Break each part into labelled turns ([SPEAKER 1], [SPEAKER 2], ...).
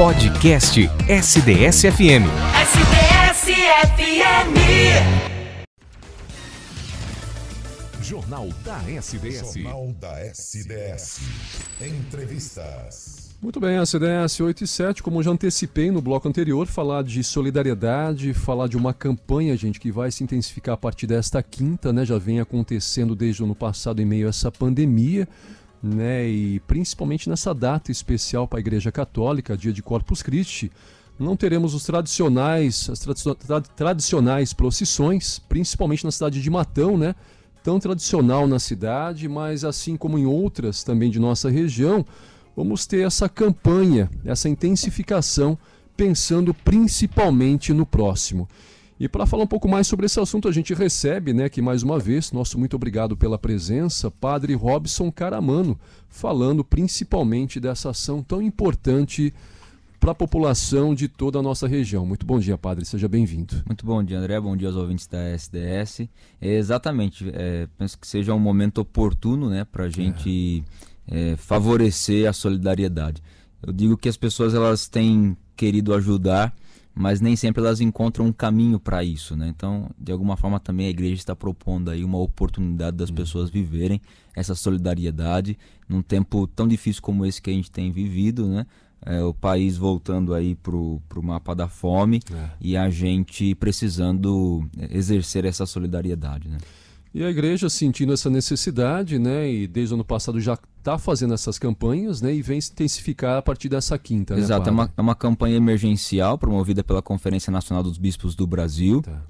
[SPEAKER 1] Podcast SDS-FM.
[SPEAKER 2] SDS-FM.
[SPEAKER 1] Jornal da SDS.
[SPEAKER 3] Jornal da SDS. Entrevistas.
[SPEAKER 4] Muito bem, a CDS 8 e 7, como já antecipei no bloco anterior, falar de solidariedade, falar de uma campanha, gente, que vai se intensificar a partir desta quinta, né? Já vem acontecendo desde o ano passado em meio a essa pandemia né? E principalmente nessa data especial para a Igreja Católica, dia de Corpus Christi, não teremos os tradicionais, as tra tradicionais procissões, principalmente na cidade de Matão, né? Tão tradicional na cidade, mas assim como em outras também de nossa região, vamos ter essa campanha, essa intensificação, pensando principalmente no próximo. E para falar um pouco mais sobre esse assunto, a gente recebe, né, que mais uma vez, nosso muito obrigado pela presença, Padre Robson Caramano, falando principalmente dessa ação tão importante para a população de toda a nossa região. Muito bom dia, Padre, seja bem-vindo.
[SPEAKER 5] Muito bom dia, André, bom dia aos ouvintes da SDS. É, exatamente, é, penso que seja um momento oportuno né, para a gente é. favorecer a solidariedade. Eu digo que as pessoas elas têm querido ajudar mas nem sempre elas encontram um caminho para isso, né? Então, de alguma forma também a igreja está propondo aí uma oportunidade das uhum. pessoas viverem essa solidariedade num tempo tão difícil como esse que a gente tem vivido, né? É, o país voltando aí pro, pro mapa da fome é. e a gente precisando exercer essa solidariedade, né?
[SPEAKER 4] E a igreja sentindo essa necessidade, né, e desde o ano passado já está fazendo essas campanhas, né, e vem se intensificar a partir dessa quinta.
[SPEAKER 5] Né, Exato, né, é, uma, é uma campanha emergencial promovida pela Conferência Nacional dos Bispos do Brasil. Tá.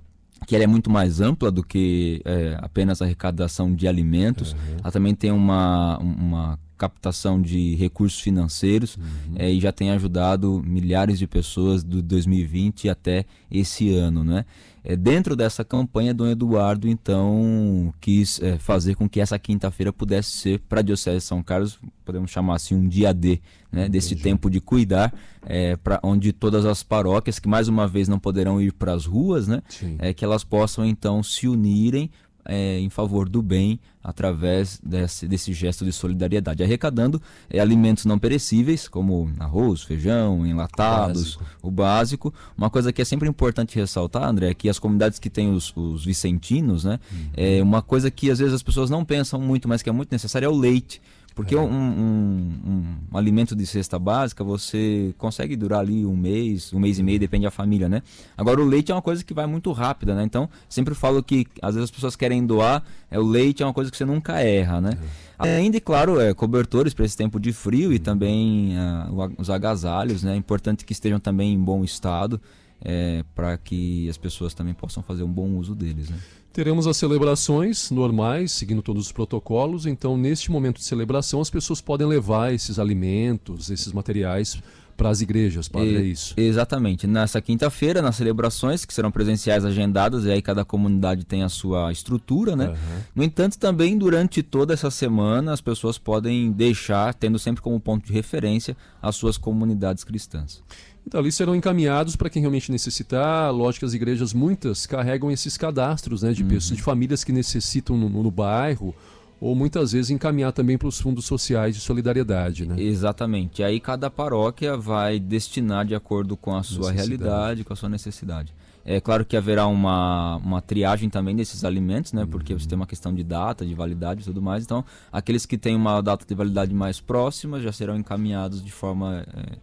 [SPEAKER 5] Que ela é muito mais ampla do que é, apenas a arrecadação de alimentos. Uhum. Ela também tem uma, uma captação de recursos financeiros uhum. é, e já tem ajudado milhares de pessoas do 2020 até esse ano, né? É, dentro dessa campanha, Dom Eduardo então quis é, fazer com que essa quinta-feira pudesse ser para a Diocese de São Carlos, podemos chamar assim um dia D, né, desse tempo de cuidar, é, para onde todas as paróquias que mais uma vez não poderão ir para as ruas, né, é, que elas possam então se unirem é, em favor do bem através desse, desse gesto de solidariedade, arrecadando é, alimentos não perecíveis, como arroz, feijão, enlatados, básico. o básico. Uma coisa que é sempre importante ressaltar, André, é que as comunidades que têm os, os vicentinos, né, uhum. é uma coisa que às vezes as pessoas não pensam muito, mas que é muito necessária é o leite. Porque é. um, um, um, alimento de cesta básica você consegue durar ali um mês, um mês e meio, depende da família, né? Agora o leite é uma coisa que vai muito rápida, né? Então sempre falo que às vezes as pessoas querem doar, é o leite é uma coisa que você nunca erra, né? É. Ainda, e claro, é, cobertores para esse tempo de frio e também uh, os agasalhos, né? É importante que estejam também em bom estado é, para que as pessoas também possam fazer um bom uso deles, né?
[SPEAKER 4] Teremos as celebrações normais, seguindo todos os protocolos. Então, neste momento de celebração, as pessoas podem levar esses alimentos, esses materiais para as igrejas, padre, é isso?
[SPEAKER 5] Exatamente. Nessa quinta-feira, nas celebrações, que serão presenciais agendadas, e aí cada comunidade tem a sua estrutura, né? Uhum. No entanto, também durante toda essa semana, as pessoas podem deixar, tendo sempre como ponto de referência, as suas comunidades cristãs.
[SPEAKER 4] Então, ali serão encaminhados para quem realmente necessitar. Lógico que as igrejas, muitas, carregam esses cadastros né, de uhum. pessoas, de famílias que necessitam no, no bairro ou muitas vezes encaminhar também para os fundos sociais de solidariedade, né?
[SPEAKER 5] Exatamente. Aí cada paróquia vai destinar de acordo com a sua realidade, com a sua necessidade. É claro que haverá uma, uma triagem também desses alimentos, né? Porque você tem uma questão de data, de validade e tudo mais. Então, aqueles que têm uma data de validade mais próxima já serão encaminhados de forma é,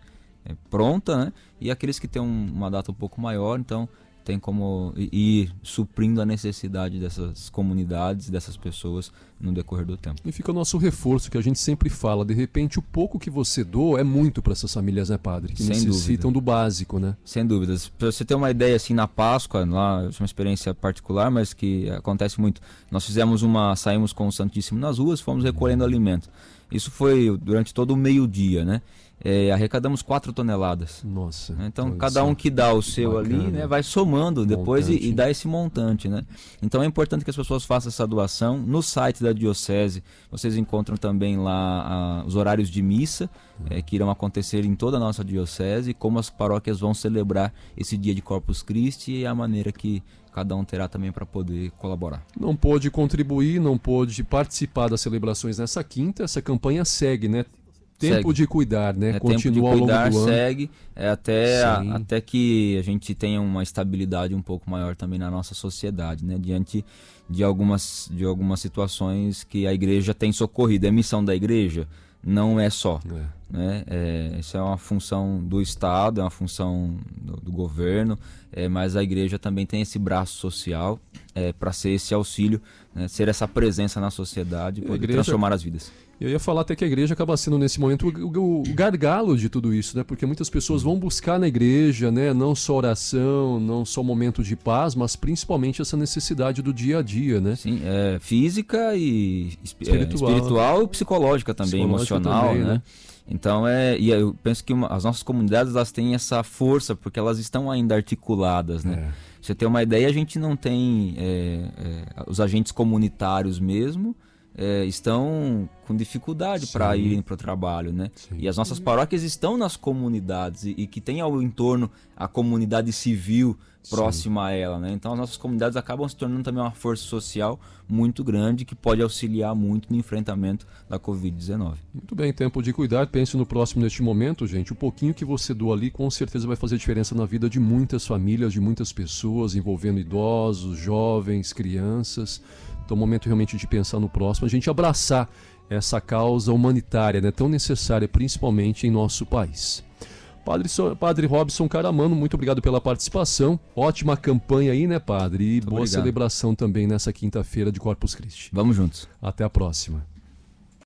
[SPEAKER 5] pronta, né? E aqueles que têm um, uma data um pouco maior, então tem como ir suprindo a necessidade dessas comunidades, dessas pessoas no decorrer do tempo.
[SPEAKER 4] E fica o nosso reforço que a gente sempre fala, de repente o pouco que você doa é muito para essas famílias, né, padre, que Sem necessitam dúvida. do básico, né?
[SPEAKER 5] Sem dúvidas. Para você ter uma ideia assim na Páscoa, lá, é uma experiência particular, mas que acontece muito. Nós fizemos uma, saímos com o Santíssimo nas ruas, fomos recolhendo alimentos. Isso foi durante todo o meio-dia, né? É, arrecadamos 4 toneladas.
[SPEAKER 4] Nossa.
[SPEAKER 5] Né? Então, cada um que dá o seu bacana. ali, né, vai somando depois e, e, dá esse montante, né? Então, é importante que as pessoas façam essa doação. No site da Diocese, vocês encontram também lá os horários de missa, é, que irão acontecer em toda a nossa Diocese, como as paróquias vão celebrar esse dia de Corpus Christi e a maneira que cada um terá também para poder colaborar.
[SPEAKER 4] Não pôde contribuir, não pôde participar das celebrações nessa quinta, essa campanha segue, né? Tempo
[SPEAKER 5] segue.
[SPEAKER 4] de cuidar, né?
[SPEAKER 5] É,
[SPEAKER 4] Continua
[SPEAKER 5] tempo de cuidar, segue, é, até, a- até que a gente tenha uma estabilidade um pouco maior também na nossa sociedade, né? Diante de algumas, de algumas situações que a igreja tem socorrido. É missão da igreja? Não é só.
[SPEAKER 4] É.
[SPEAKER 5] Né? É, isso é uma função do Estado, é uma função do, do governo, é, mas a igreja também tem esse braço social para ser esse auxílio, né? ser essa presença na sociedade, poder
[SPEAKER 4] igreja-
[SPEAKER 5] transformar as vidas.
[SPEAKER 4] Eu ia falar até que a igreja acaba sendo nesse momento o, o- o gargalo de tudo isso, né? Porque muitas pessoas vão buscar na igreja, né? Não só oração, não só momento de paz, mas principalmente essa necessidade do dia a dia, né?
[SPEAKER 5] Sim, é física e é,
[SPEAKER 4] Espiritual.
[SPEAKER 5] espiritual e psicológica também,
[SPEAKER 4] Psicológica
[SPEAKER 5] emocional,
[SPEAKER 4] também,
[SPEAKER 5] né?
[SPEAKER 4] né?
[SPEAKER 5] Então é, e eu penso que uma- as nossas comunidades elas têm essa força porque elas estão ainda articuladas, né?
[SPEAKER 4] É.
[SPEAKER 5] Você ter uma ideia, a gente não tem é, é, os agentes comunitários mesmo é, estão com dificuldade para
[SPEAKER 4] Sim.
[SPEAKER 5] irem para o trabalho, né?
[SPEAKER 4] Sim.
[SPEAKER 5] E as nossas paróquias estão nas comunidades e, e que tem ao entorno a comunidade civil próxima a ela, né? Então as nossas comunidades acabam se tornando também uma força social muito grande que pode auxiliar muito no enfrentamento da Covid-19.
[SPEAKER 4] Muito bem, tempo de cuidar. Pense no próximo neste momento, gente. O pouquinho que você doa ali com certeza vai fazer diferença na vida de muitas famílias, de muitas pessoas, envolvendo idosos, jovens, crianças. Então, é um momento realmente de pensar no próximo, a gente abraçar essa causa humanitária, né, tão necessária, principalmente em nosso país. Padre, Padre Robson Caramano, muito obrigado pela participação. Ótima campanha aí, né, Padre? E boa
[SPEAKER 5] obrigado.
[SPEAKER 4] celebração também nessa quinta-feira de Corpus Christi.
[SPEAKER 5] Vamos juntos.
[SPEAKER 4] Até a próxima.